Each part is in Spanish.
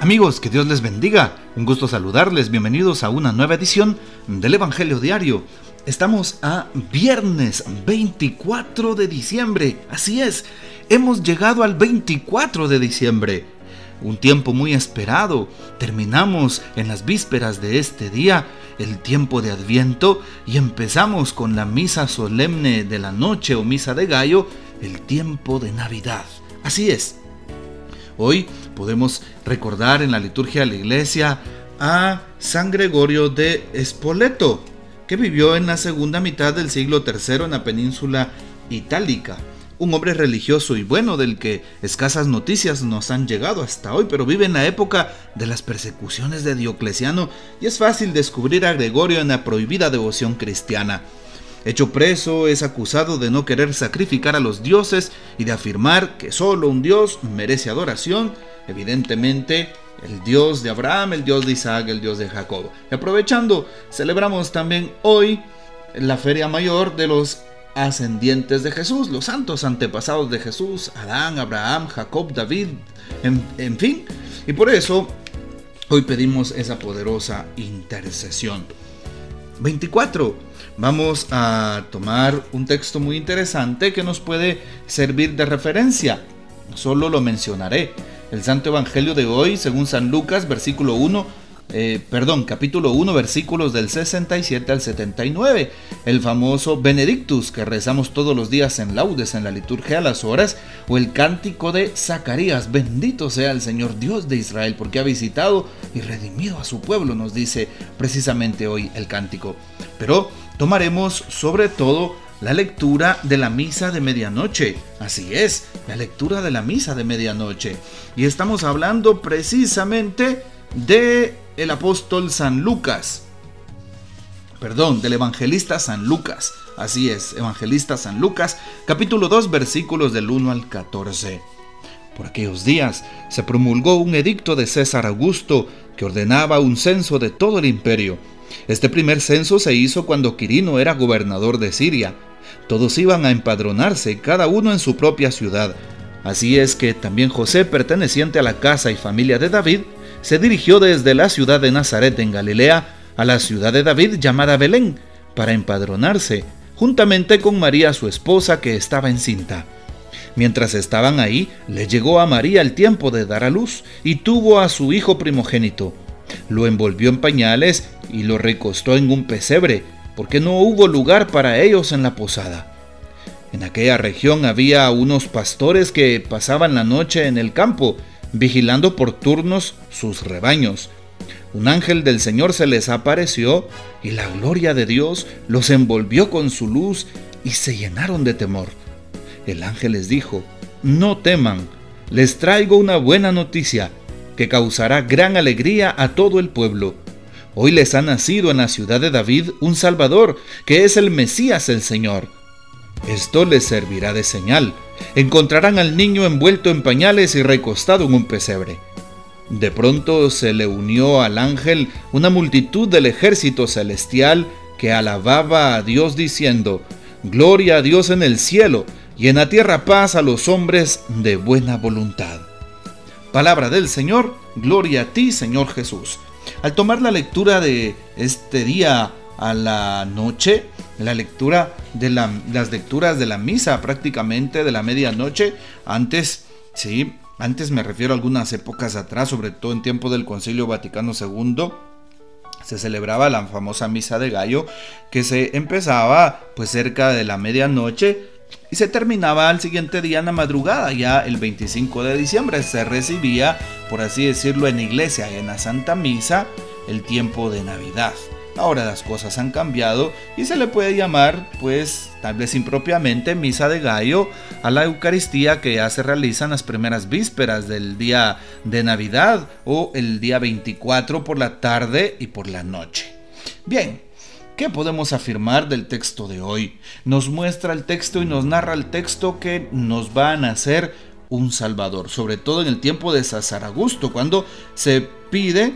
Amigos, que Dios les bendiga. Un gusto saludarles. Bienvenidos a una nueva edición del Evangelio Diario. Estamos a viernes 24 de diciembre. Así es, hemos llegado al 24 de diciembre. Un tiempo muy esperado. Terminamos en las vísperas de este día, el tiempo de Adviento, y empezamos con la misa solemne de la noche o misa de gallo, el tiempo de Navidad. Así es. Hoy podemos recordar en la liturgia de la iglesia a San Gregorio de Espoleto, que vivió en la segunda mitad del siglo III en la península itálica. Un hombre religioso y bueno del que escasas noticias nos han llegado hasta hoy, pero vive en la época de las persecuciones de Diocleciano y es fácil descubrir a Gregorio en la prohibida devoción cristiana. Hecho preso, es acusado de no querer sacrificar a los dioses y de afirmar que solo un dios merece adoración, evidentemente el Dios de Abraham, el Dios de Isaac, el Dios de Jacob. Y aprovechando, celebramos también hoy la feria mayor de los ascendientes de Jesús, los santos antepasados de Jesús, Adán, Abraham, Jacob, David, en, en fin. Y por eso hoy pedimos esa poderosa intercesión. 24 vamos a tomar un texto muy interesante que nos puede servir de referencia. Solo lo mencionaré. El Santo Evangelio de hoy, según San Lucas, versículo 1, eh, perdón, capítulo 1, versículos del 67 al 79. El famoso Benedictus que rezamos todos los días en laudes en la liturgia a las horas, o el cántico de Zacarías, bendito sea el Señor Dios de Israel, porque ha visitado y redimido a su pueblo, nos dice precisamente hoy el cántico. Pero tomaremos sobre todo la lectura de la misa de medianoche. Así es, la lectura de la misa de medianoche. Y estamos hablando precisamente de el apóstol San Lucas. Perdón, del evangelista San Lucas. Así es, evangelista San Lucas, capítulo 2, versículos del 1 al 14. Por aquellos días se promulgó un edicto de César Augusto que ordenaba un censo de todo el imperio este primer censo se hizo cuando Quirino era gobernador de Siria. Todos iban a empadronarse, cada uno en su propia ciudad. Así es que también José, perteneciente a la casa y familia de David, se dirigió desde la ciudad de Nazaret en Galilea a la ciudad de David llamada Belén, para empadronarse, juntamente con María su esposa que estaba encinta. Mientras estaban ahí, le llegó a María el tiempo de dar a luz y tuvo a su hijo primogénito lo envolvió en pañales y lo recostó en un pesebre, porque no hubo lugar para ellos en la posada. En aquella región había unos pastores que pasaban la noche en el campo, vigilando por turnos sus rebaños. Un ángel del Señor se les apareció y la gloria de Dios los envolvió con su luz y se llenaron de temor. El ángel les dijo, no teman, les traigo una buena noticia que causará gran alegría a todo el pueblo. Hoy les ha nacido en la ciudad de David un Salvador, que es el Mesías el Señor. Esto les servirá de señal. Encontrarán al niño envuelto en pañales y recostado en un pesebre. De pronto se le unió al ángel una multitud del ejército celestial que alababa a Dios diciendo, Gloria a Dios en el cielo y en la tierra paz a los hombres de buena voluntad. Palabra del Señor, gloria a ti, Señor Jesús. Al tomar la lectura de este día a la noche, la lectura de las lecturas de la misa prácticamente de la medianoche, antes, sí, antes me refiero a algunas épocas atrás, sobre todo en tiempo del Concilio Vaticano II, se celebraba la famosa misa de gallo que se empezaba pues cerca de la medianoche y se terminaba al siguiente día en la madrugada, ya el 25 de diciembre. Se recibía, por así decirlo, en iglesia, en la Santa Misa, el tiempo de Navidad. Ahora las cosas han cambiado y se le puede llamar, pues, tal vez impropiamente, misa de gallo a la Eucaristía que ya se realiza en las primeras vísperas del día de Navidad o el día 24 por la tarde y por la noche. Bien, ¿Qué podemos afirmar del texto de hoy? Nos muestra el texto y nos narra el texto que nos va a nacer un Salvador, sobre todo en el tiempo de César Augusto, cuando se pide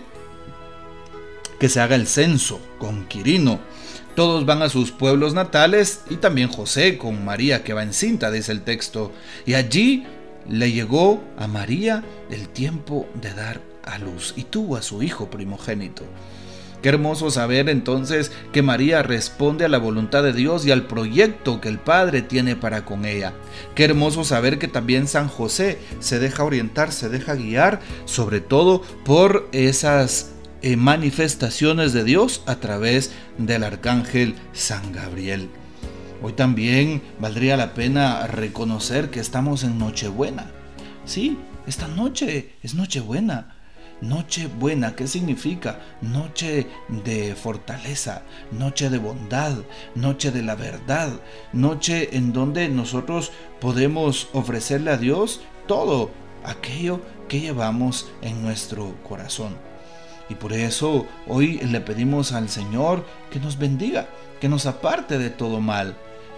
que se haga el censo con Quirino. Todos van a sus pueblos natales y también José con María que va encinta, dice el texto. Y allí le llegó a María el tiempo de dar a luz y tuvo a su hijo primogénito. Qué hermoso saber entonces que María responde a la voluntad de Dios y al proyecto que el Padre tiene para con ella. Qué hermoso saber que también San José se deja orientar, se deja guiar, sobre todo por esas eh, manifestaciones de Dios a través del arcángel San Gabriel. Hoy también valdría la pena reconocer que estamos en Nochebuena. Sí, esta noche es Nochebuena Noche buena, ¿qué significa? Noche de fortaleza, noche de bondad, noche de la verdad, noche en donde nosotros podemos ofrecerle a Dios todo aquello que llevamos en nuestro corazón. Y por eso hoy le pedimos al Señor que nos bendiga, que nos aparte de todo mal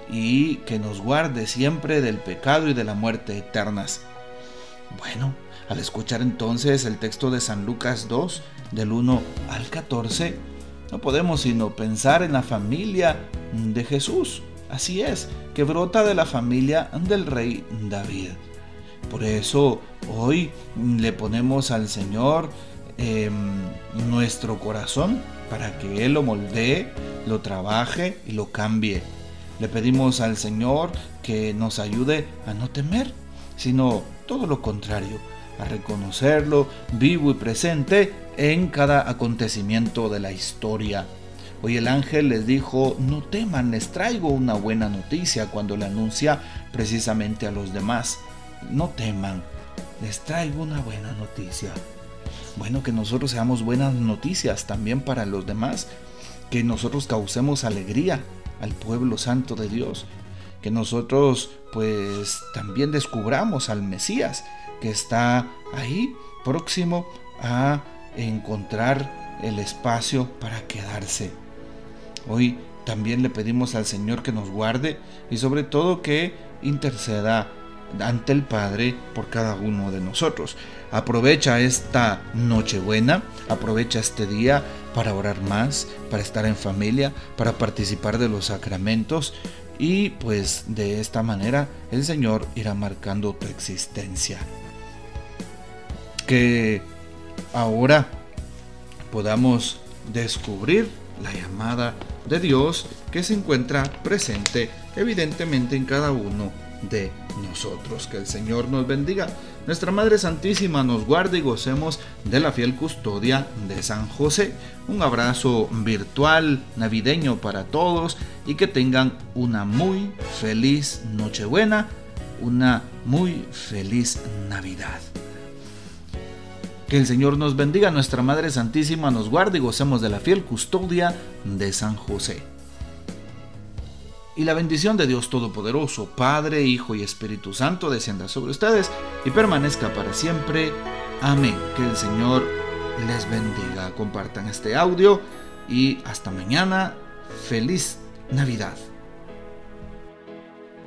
y que nos guarde siempre del pecado y de la muerte eternas. Bueno, al escuchar entonces el texto de San Lucas 2, del 1 al 14, no podemos sino pensar en la familia de Jesús. Así es, que brota de la familia del rey David. Por eso hoy le ponemos al Señor em, nuestro corazón para que Él lo moldee, lo trabaje y lo cambie. Le pedimos al Señor que nos ayude a no temer, sino todo lo contrario, a reconocerlo vivo y presente en cada acontecimiento de la historia. Hoy el ángel les dijo, no teman, les traigo una buena noticia cuando le anuncia precisamente a los demás. No teman, les traigo una buena noticia. Bueno, que nosotros seamos buenas noticias también para los demás, que nosotros causemos alegría al pueblo santo de Dios, que nosotros pues también descubramos al Mesías, que está ahí próximo a encontrar el espacio para quedarse. Hoy también le pedimos al Señor que nos guarde y sobre todo que interceda ante el Padre por cada uno de nosotros. Aprovecha esta Nochebuena, aprovecha este día para orar más, para estar en familia, para participar de los sacramentos y pues de esta manera el Señor irá marcando tu existencia que ahora podamos descubrir la llamada de Dios que se encuentra presente evidentemente en cada uno de nosotros. Que el Señor nos bendiga. Nuestra Madre Santísima nos guarde y gocemos de la fiel custodia de San José. Un abrazo virtual navideño para todos y que tengan una muy feliz Nochebuena, una muy feliz Navidad. Que el Señor nos bendiga, nuestra Madre Santísima nos guarde y gocemos de la fiel custodia de San José. Y la bendición de Dios Todopoderoso, Padre, Hijo y Espíritu Santo, descienda sobre ustedes y permanezca para siempre. Amén. Que el Señor les bendiga. Compartan este audio y hasta mañana. Feliz Navidad.